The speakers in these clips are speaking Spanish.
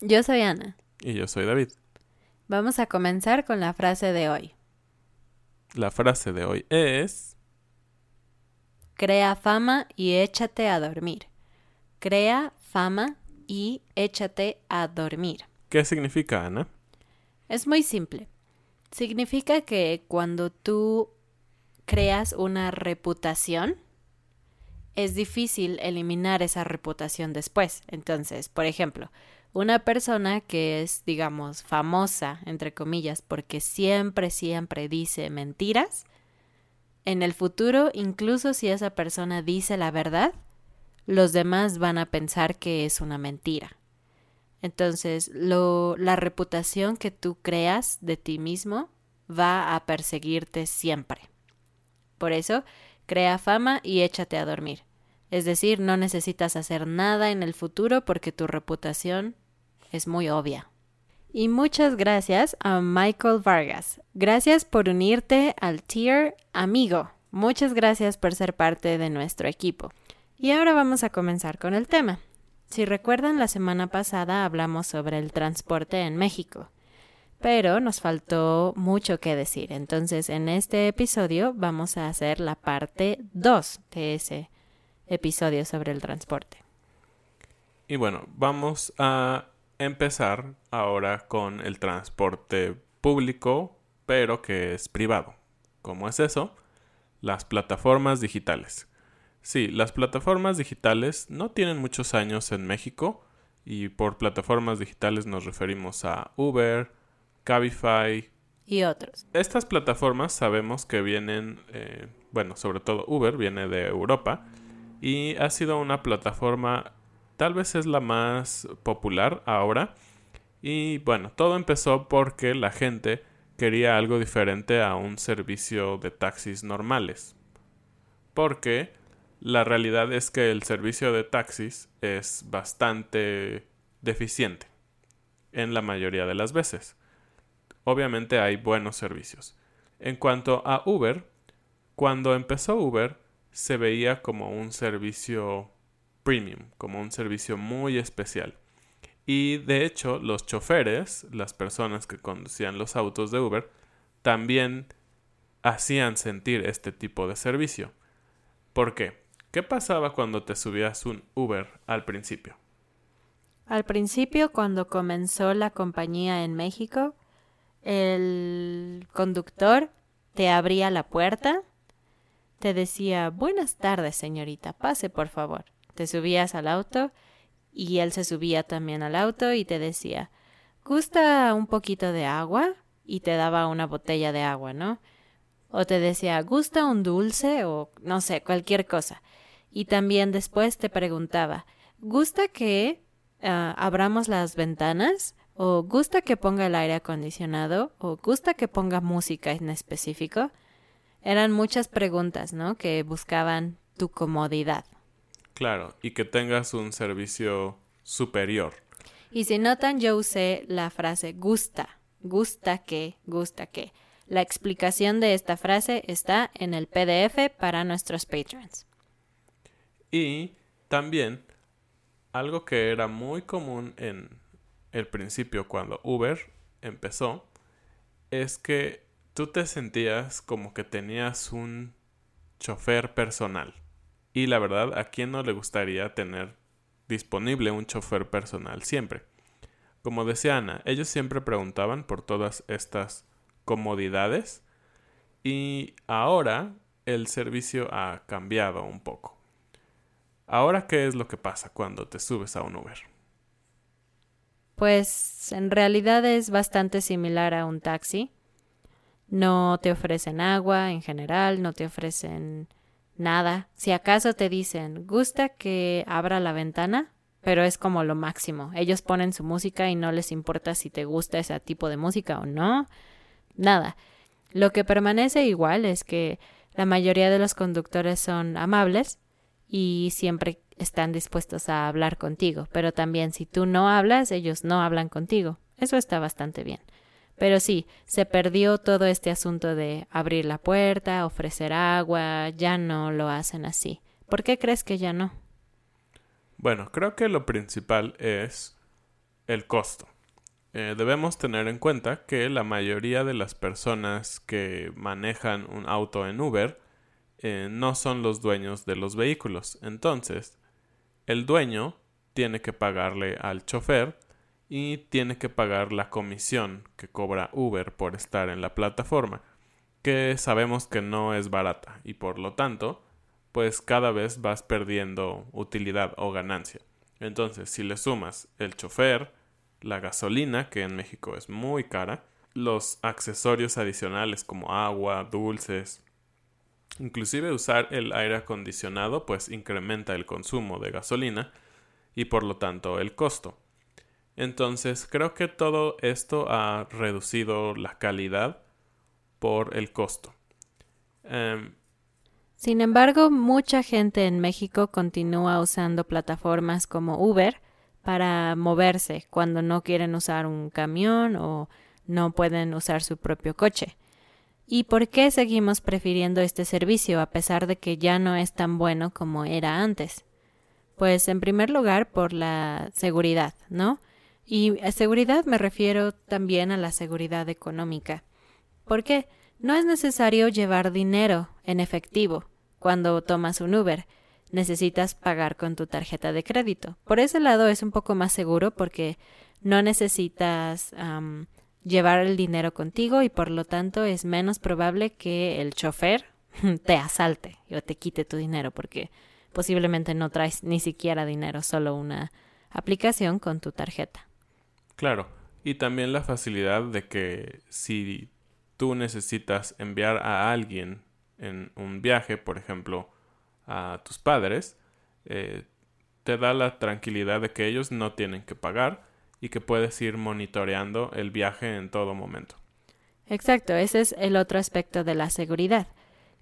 Yo soy Ana. Y yo soy David. Vamos a comenzar con la frase de hoy. La frase de hoy es... Crea fama y échate a dormir. Crea fama y échate a dormir. ¿Qué significa, Ana? Es muy simple. Significa que cuando tú creas una reputación, es difícil eliminar esa reputación después. Entonces, por ejemplo, una persona que es, digamos, famosa, entre comillas, porque siempre, siempre dice mentiras, en el futuro, incluso si esa persona dice la verdad, los demás van a pensar que es una mentira. Entonces, lo, la reputación que tú creas de ti mismo va a perseguirte siempre. Por eso, crea fama y échate a dormir. Es decir, no necesitas hacer nada en el futuro porque tu reputación es muy obvia. Y muchas gracias a Michael Vargas. Gracias por unirte al tier amigo. Muchas gracias por ser parte de nuestro equipo. Y ahora vamos a comenzar con el tema. Si recuerdan, la semana pasada hablamos sobre el transporte en México, pero nos faltó mucho que decir. Entonces, en este episodio vamos a hacer la parte 2 de ese episodio sobre el transporte. Y bueno, vamos a empezar ahora con el transporte público, pero que es privado. ¿Cómo es eso? Las plataformas digitales. Sí, las plataformas digitales no tienen muchos años en México y por plataformas digitales nos referimos a Uber, Cabify y otros. Estas plataformas sabemos que vienen, eh, bueno, sobre todo Uber viene de Europa y ha sido una plataforma tal vez es la más popular ahora. Y bueno, todo empezó porque la gente quería algo diferente a un servicio de taxis normales. Porque la realidad es que el servicio de taxis es bastante deficiente en la mayoría de las veces. Obviamente hay buenos servicios. En cuanto a Uber, cuando empezó Uber se veía como un servicio premium, como un servicio muy especial. Y de hecho, los choferes, las personas que conducían los autos de Uber, también hacían sentir este tipo de servicio. ¿Por qué? ¿Qué pasaba cuando te subías un Uber al principio? Al principio, cuando comenzó la compañía en México, el conductor te abría la puerta, te decía, buenas tardes, señorita, pase por favor. Te subías al auto y él se subía también al auto y te decía, ¿gusta un poquito de agua? Y te daba una botella de agua, ¿no? O te decía, ¿gusta un dulce? O no sé, cualquier cosa. Y también después te preguntaba, ¿gusta que ah, abramos las ventanas? ¿O gusta que ponga el aire acondicionado? ¿O gusta que ponga música en específico? Eran muchas preguntas, ¿no? Que buscaban tu comodidad. Claro, y que tengas un servicio superior. Y si notan, yo usé la frase gusta, gusta que, gusta que. La explicación de esta frase está en el PDF para nuestros patrons. Y también algo que era muy común en el principio cuando Uber empezó es que tú te sentías como que tenías un chofer personal. Y la verdad, ¿a quién no le gustaría tener disponible un chofer personal siempre? Como decía Ana, ellos siempre preguntaban por todas estas comodidades y ahora el servicio ha cambiado un poco. Ahora, ¿qué es lo que pasa cuando te subes a un Uber? Pues en realidad es bastante similar a un taxi. No te ofrecen agua en general, no te ofrecen nada. Si acaso te dicen, gusta que abra la ventana, pero es como lo máximo. Ellos ponen su música y no les importa si te gusta ese tipo de música o no. Nada. Lo que permanece igual es que la mayoría de los conductores son amables y siempre están dispuestos a hablar contigo, pero también si tú no hablas, ellos no hablan contigo. Eso está bastante bien. Pero sí, se perdió todo este asunto de abrir la puerta, ofrecer agua, ya no lo hacen así. ¿Por qué crees que ya no? Bueno, creo que lo principal es el costo. Eh, debemos tener en cuenta que la mayoría de las personas que manejan un auto en Uber eh, no son los dueños de los vehículos. Entonces, el dueño tiene que pagarle al chofer y tiene que pagar la comisión que cobra Uber por estar en la plataforma, que sabemos que no es barata y por lo tanto, pues cada vez vas perdiendo utilidad o ganancia. Entonces, si le sumas el chofer, la gasolina, que en México es muy cara, los accesorios adicionales como agua, dulces, Inclusive usar el aire acondicionado pues incrementa el consumo de gasolina y por lo tanto el costo. Entonces creo que todo esto ha reducido la calidad por el costo. Em, Sin embargo, mucha gente en México continúa usando plataformas como Uber para moverse cuando no quieren usar un camión o no pueden usar su propio coche. ¿Y por qué seguimos prefiriendo este servicio a pesar de que ya no es tan bueno como era antes? Pues en primer lugar por la seguridad, ¿no? Y a seguridad me refiero también a la seguridad económica. ¿Por qué? No es necesario llevar dinero en efectivo cuando tomas un Uber. Necesitas pagar con tu tarjeta de crédito. Por ese lado es un poco más seguro porque no necesitas llevar el dinero contigo y por lo tanto es menos probable que el chofer te asalte o te quite tu dinero porque posiblemente no traes ni siquiera dinero, solo una aplicación con tu tarjeta. Claro, y también la facilidad de que si tú necesitas enviar a alguien en un viaje, por ejemplo, a tus padres, eh, te da la tranquilidad de que ellos no tienen que pagar y que puedes ir monitoreando el viaje en todo momento. Exacto, ese es el otro aspecto de la seguridad,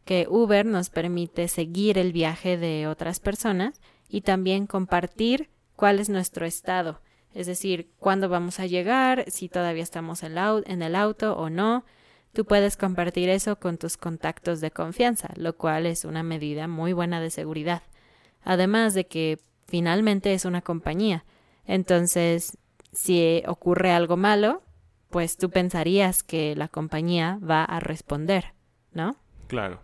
que Uber nos permite seguir el viaje de otras personas y también compartir cuál es nuestro estado, es decir, cuándo vamos a llegar, si todavía estamos en el auto o no. Tú puedes compartir eso con tus contactos de confianza, lo cual es una medida muy buena de seguridad. Además de que finalmente es una compañía. Entonces, si ocurre algo malo, pues tú pensarías que la compañía va a responder, ¿no? Claro.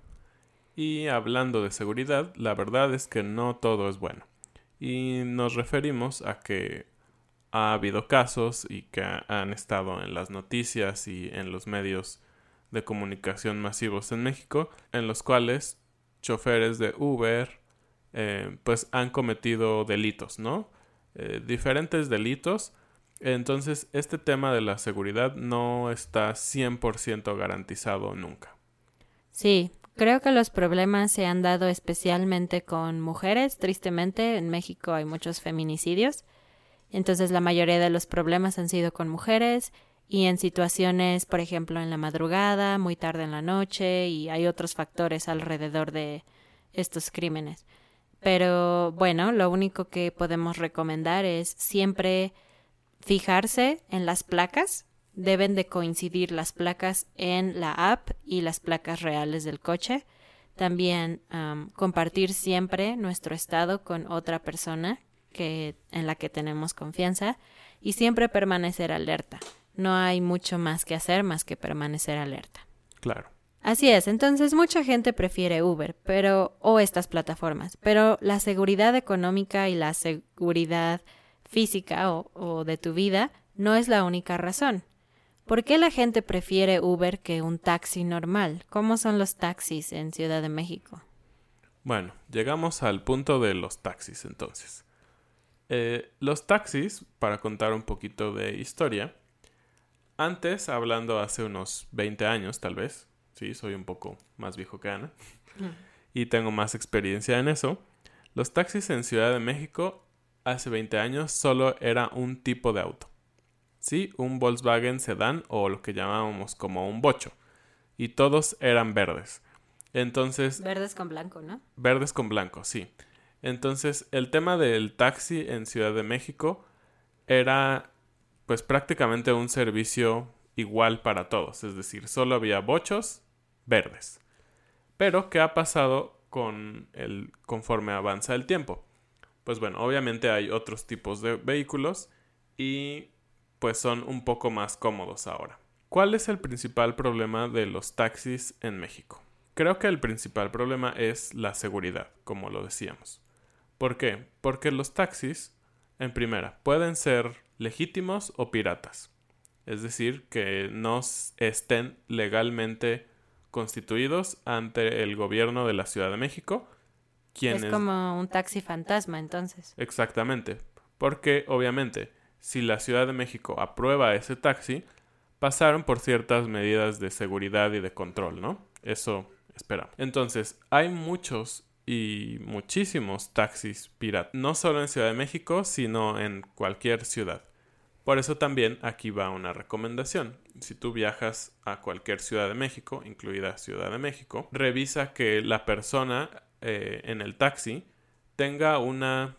Y hablando de seguridad, la verdad es que no todo es bueno. Y nos referimos a que ha habido casos y que han estado en las noticias y en los medios de comunicación masivos en México, en los cuales choferes de Uber eh, pues han cometido delitos, ¿no? Eh, diferentes delitos. Entonces, este tema de la seguridad no está 100% garantizado nunca. Sí, creo que los problemas se han dado especialmente con mujeres. Tristemente, en México hay muchos feminicidios. Entonces, la mayoría de los problemas han sido con mujeres y en situaciones, por ejemplo, en la madrugada, muy tarde en la noche y hay otros factores alrededor de estos crímenes. Pero bueno, lo único que podemos recomendar es siempre fijarse en las placas. Deben de coincidir las placas en la app y las placas reales del coche. También compartir siempre nuestro estado con otra persona que, en la que tenemos confianza y siempre permanecer alerta. No hay mucho más que hacer más que permanecer alerta. Claro. Así es, entonces mucha gente prefiere Uber, pero o estas plataformas, pero la seguridad económica y la seguridad física o, o de tu vida no es la única razón. ¿Por qué la gente prefiere Uber que un taxi normal? ¿Cómo son los taxis en Ciudad de México? Bueno, llegamos al punto de los taxis entonces. Eh, los taxis, para contar un poquito de historia, antes, hablando hace unos 20 años tal vez, Sí, soy un poco más viejo que Ana. Y tengo más experiencia en eso. Los taxis en Ciudad de México hace 20 años solo era un tipo de auto. Sí, un Volkswagen sedán o lo que llamábamos como un bocho. Y todos eran verdes. Entonces... Verdes con blanco, ¿no? Verdes con blanco, sí. Entonces, el tema del taxi en Ciudad de México era pues prácticamente un servicio igual para todos, es decir, solo había bochos verdes. Pero, ¿qué ha pasado con el conforme avanza el tiempo? Pues bueno, obviamente hay otros tipos de vehículos y pues son un poco más cómodos ahora. ¿Cuál es el principal problema de los taxis en México? Creo que el principal problema es la seguridad, como lo decíamos. ¿Por qué? Porque los taxis, en primera, pueden ser legítimos o piratas. Es decir, que no estén legalmente constituidos ante el gobierno de la Ciudad de México. es como un taxi fantasma, entonces. Exactamente, porque obviamente si la Ciudad de México aprueba ese taxi, pasaron por ciertas medidas de seguridad y de control, ¿no? Eso esperamos. Entonces, hay muchos y muchísimos taxis piratas, no solo en Ciudad de México, sino en cualquier ciudad. Por eso también aquí va una recomendación. Si tú viajas a cualquier ciudad de México, incluida Ciudad de México, revisa que la persona eh, en el taxi tenga una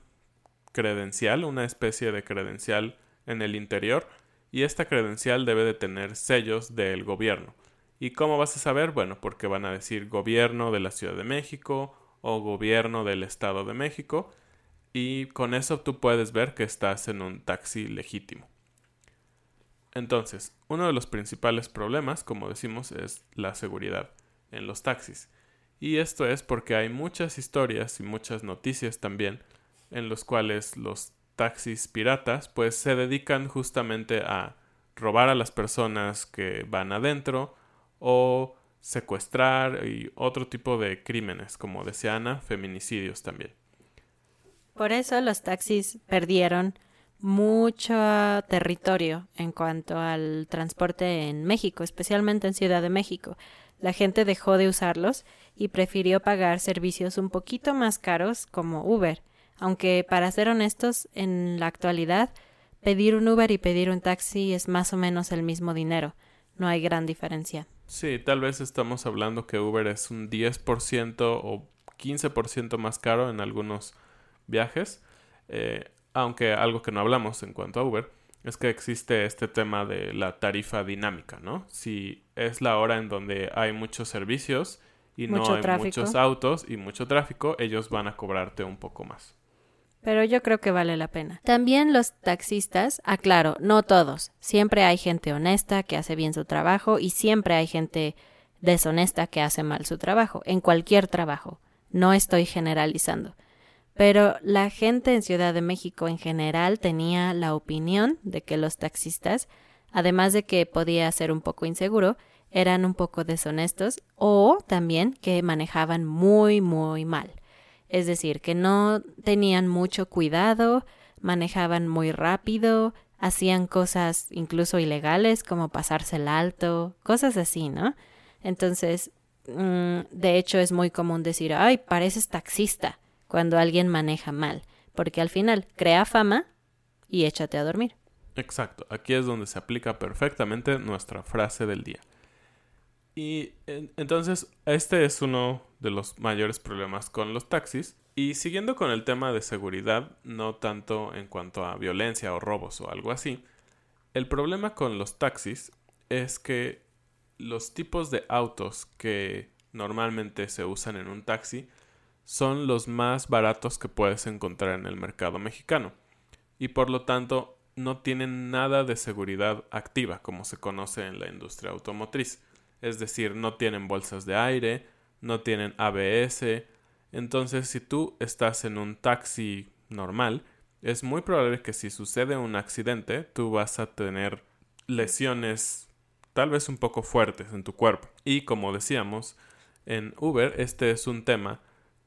credencial, una especie de credencial en el interior y esta credencial debe de tener sellos del gobierno. ¿Y cómo vas a saber? Bueno, porque van a decir gobierno de la Ciudad de México o gobierno del Estado de México y con eso tú puedes ver que estás en un taxi legítimo. Entonces, uno de los principales problemas, como decimos, es la seguridad en los taxis. Y esto es porque hay muchas historias y muchas noticias también en los cuales los taxis piratas pues se dedican justamente a robar a las personas que van adentro o secuestrar y otro tipo de crímenes, como decía Ana, feminicidios también. Por eso los taxis perdieron mucho territorio en cuanto al transporte en México, especialmente en Ciudad de México. La gente dejó de usarlos y prefirió pagar servicios un poquito más caros como Uber, aunque para ser honestos, en la actualidad, pedir un Uber y pedir un taxi es más o menos el mismo dinero. No hay gran diferencia. Sí, tal vez estamos hablando que Uber es un 10% o 15% más caro en algunos viajes. Eh, aunque algo que no hablamos en cuanto a Uber es que existe este tema de la tarifa dinámica, ¿no? Si es la hora en donde hay muchos servicios y no hay muchos autos y mucho tráfico, ellos van a cobrarte un poco más. Pero yo creo que vale la pena. También los taxistas, aclaro, no todos. Siempre hay gente honesta que hace bien su trabajo y siempre hay gente deshonesta que hace mal su trabajo, en cualquier trabajo. No estoy generalizando. Pero la gente en Ciudad de México en general tenía la opinión de que los taxistas, además de que podía ser un poco inseguro, eran un poco deshonestos o también que manejaban muy, muy mal es decir, que no tenían mucho cuidado, manejaban muy rápido, hacían cosas incluso ilegales como pasarse el alto, cosas así, ¿no? Entonces, mm, de hecho es muy común decir, ay, pareces taxista cuando alguien maneja mal, porque al final crea fama y échate a dormir. Exacto, aquí es donde se aplica perfectamente nuestra frase del día. Y entonces este es uno de los mayores problemas con los taxis. Y siguiendo con el tema de seguridad, no tanto en cuanto a violencia o robos o algo así, el problema con los taxis es que los tipos de autos que normalmente se usan en un taxi son los más baratos que puedes encontrar en el mercado mexicano y por lo tanto no tienen nada de seguridad activa como se conoce en la industria automotriz es decir, no tienen bolsas de aire, no tienen ABS. Entonces, si tú estás en un taxi normal, es muy probable que si sucede un accidente, tú vas a tener lesiones tal vez un poco fuertes en tu cuerpo. Y como decíamos, en Uber este es un tema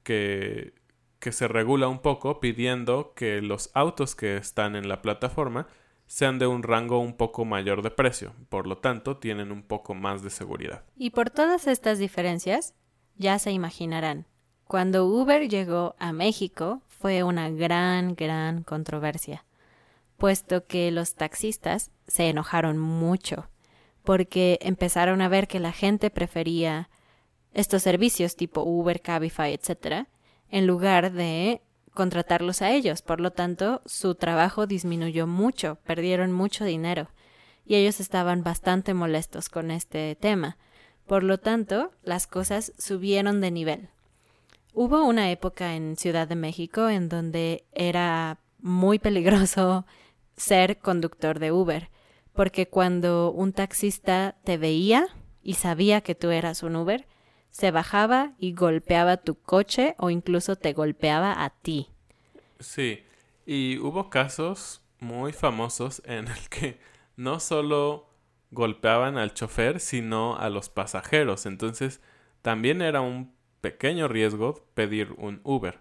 que, que se regula un poco pidiendo que los autos que están en la plataforma sean de un rango un poco mayor de precio, por lo tanto tienen un poco más de seguridad. Y por todas estas diferencias, ya se imaginarán, cuando Uber llegó a México fue una gran, gran controversia, puesto que los taxistas se enojaron mucho, porque empezaron a ver que la gente prefería estos servicios tipo Uber, Cabify, etc., en lugar de contratarlos a ellos. Por lo tanto, su trabajo disminuyó mucho, perdieron mucho dinero y ellos estaban bastante molestos con este tema. Por lo tanto, las cosas subieron de nivel. Hubo una época en Ciudad de México en donde era muy peligroso ser conductor de Uber, porque cuando un taxista te veía y sabía que tú eras un Uber, se bajaba y golpeaba tu coche o incluso te golpeaba a ti. Sí, y hubo casos muy famosos en el que no solo golpeaban al chofer, sino a los pasajeros. Entonces, también era un pequeño riesgo pedir un Uber.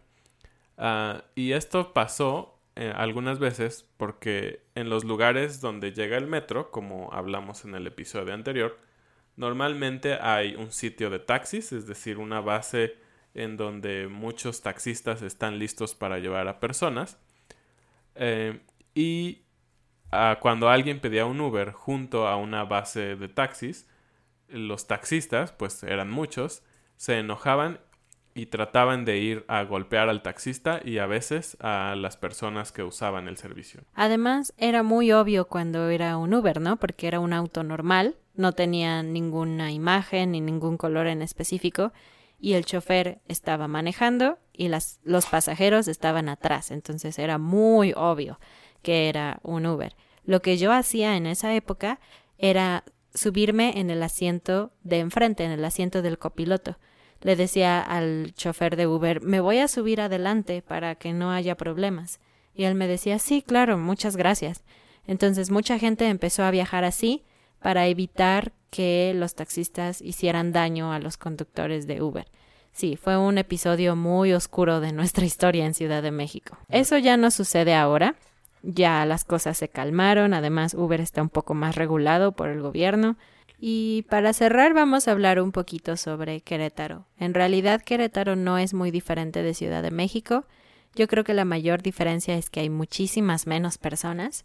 Ah, y esto pasó eh, algunas veces porque en los lugares donde llega el metro, como hablamos en el episodio anterior, Normalmente hay un sitio de taxis, es decir, una base en donde muchos taxistas están listos para llevar a personas. Eh, y cuando alguien pedía un Uber junto a una base de taxis, los taxistas, pues eran muchos, se enojaban y trataban de ir a golpear al taxista y a veces a las personas que usaban el servicio. Además, era muy obvio cuando era un Uber, ¿no? Porque era un auto normal no tenía ninguna imagen ni ningún color en específico y el chofer estaba manejando y las, los pasajeros estaban atrás, entonces era muy obvio que era un Uber. Lo que yo hacía en esa época era subirme en el asiento de enfrente, en el asiento del copiloto. Le decía al chofer de Uber, me voy a subir adelante para que no haya problemas. Y él me decía, sí, claro, muchas gracias. Entonces mucha gente empezó a viajar así para evitar que los taxistas hicieran daño a los conductores de Uber. Sí, fue un episodio muy oscuro de nuestra historia en Ciudad de México. Eso ya no sucede ahora. Ya las cosas se calmaron, además Uber está un poco más regulado por el gobierno. Y para cerrar vamos a hablar un poquito sobre Querétaro. En realidad Querétaro no es muy diferente de Ciudad de México. Yo creo que la mayor diferencia es que hay muchísimas menos personas.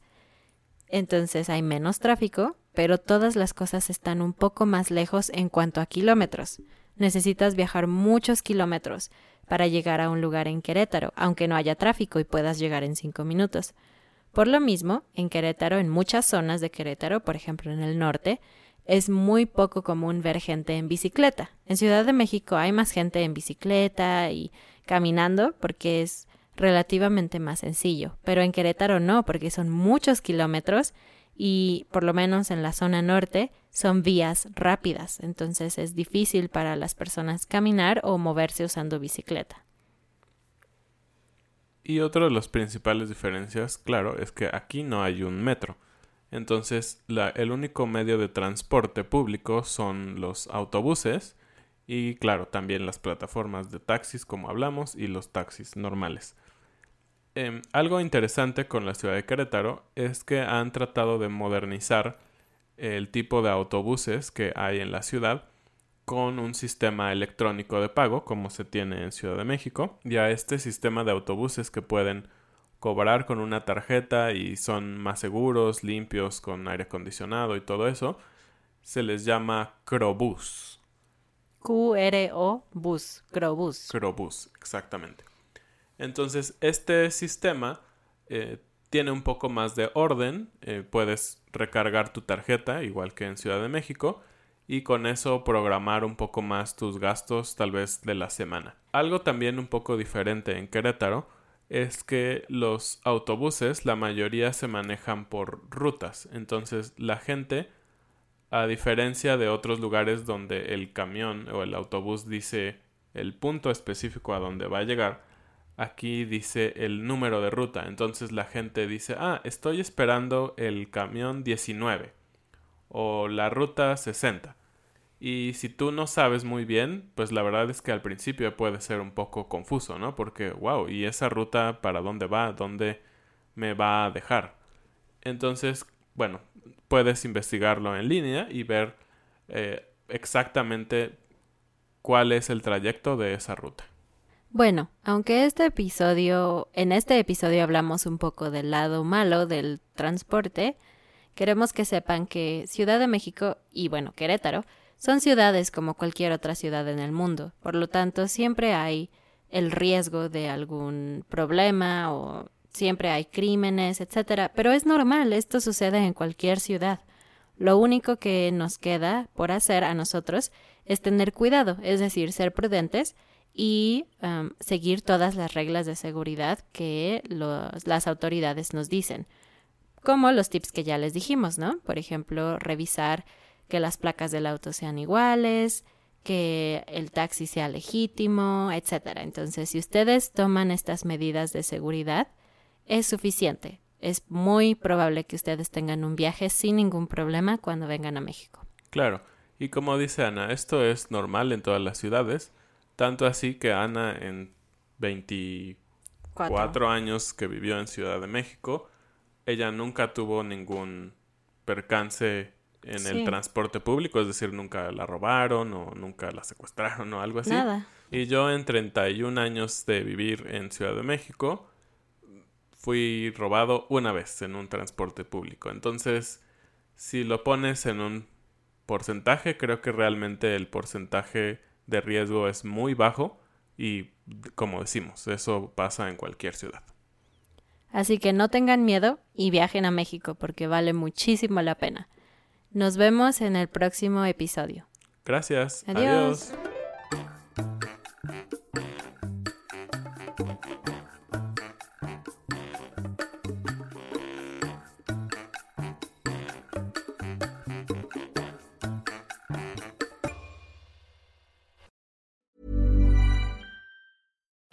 Entonces hay menos tráfico, pero todas las cosas están un poco más lejos en cuanto a kilómetros. Necesitas viajar muchos kilómetros para llegar a un lugar en Querétaro, aunque no haya tráfico y puedas llegar en cinco minutos. Por lo mismo, en Querétaro, en muchas zonas de Querétaro, por ejemplo en el norte, es muy poco común ver gente en bicicleta. En Ciudad de México hay más gente en bicicleta y caminando porque es relativamente más sencillo. Pero en Querétaro no, porque son muchos kilómetros y por lo menos en la zona norte son vías rápidas, entonces es difícil para las personas caminar o moverse usando bicicleta. Y otra de las principales diferencias, claro, es que aquí no hay un metro. Entonces, el único medio de transporte público son los autobuses y, claro, también las plataformas de taxis, como hablamos, y los taxis normales. Em, algo interesante con la ciudad de Querétaro es que han tratado de modernizar el tipo de autobuses que hay en la ciudad con un sistema electrónico de pago como se tiene en Ciudad de México y a este sistema de autobuses que pueden cobrar con una tarjeta y son más seguros, limpios, con aire acondicionado y todo eso, se les llama Crobús. Q-R-O bus, Crobús. Crobús, exactamente. Entonces, este sistema eh, tiene un poco más de orden. Eh, puedes recargar tu tarjeta, igual que en Ciudad de México, y con eso programar un poco más tus gastos, tal vez de la semana. Algo también un poco diferente en Querétaro es que los autobuses, la mayoría se manejan por rutas. Entonces, la gente, a diferencia de otros lugares donde el camión o el autobús dice el punto específico a donde va a llegar, aquí dice el número de ruta. Entonces la gente dice, ah, estoy esperando el camión 19 o la ruta 60. Y si tú no sabes muy bien, pues la verdad es que al principio puede ser un poco confuso, ¿no? Porque, wow, ¿y esa ruta para dónde va? ¿Dónde me va a dejar? Entonces, bueno, puedes investigarlo en línea y ver eh, exactamente cuál es el trayecto de esa ruta. Bueno, aunque este episodio, en este episodio hablamos un poco del lado malo del transporte, queremos que sepan que Ciudad de México y bueno, Querétaro son ciudades como cualquier otra ciudad en el mundo. Por lo tanto, siempre hay el riesgo de algún problema o siempre hay crímenes, etcétera, pero es normal, esto sucede en cualquier ciudad. Lo único que nos queda por hacer a nosotros es tener cuidado, es decir, ser prudentes y seguir todas las reglas de seguridad que las autoridades nos dicen, como los tips que ya les dijimos, ¿no? Por ejemplo, revisar que las placas del auto sean iguales, que el taxi sea legítimo, etcétera. Entonces, si ustedes toman estas medidas de seguridad, es suficiente. Es muy probable que ustedes tengan un viaje sin ningún problema cuando vengan a México. Claro, y como dice Ana, esto es normal en todas las ciudades tanto así que Ana en 24 años que vivió en Ciudad de México, ella nunca tuvo ningún percance en el transporte público, es decir, nunca la robaron o nunca la secuestraron o algo así. Nada. Y yo en 31 años de vivir en Ciudad de México, fui robado una vez en un transporte público. Entonces, si lo pones en un porcentaje, creo que realmente el porcentaje de riesgo es muy bajo y como decimos, eso pasa en cualquier ciudad. Así que no tengan miedo y viajen a México porque vale muchísimo la pena. Nos vemos en el próximo episodio. Gracias. Adiós.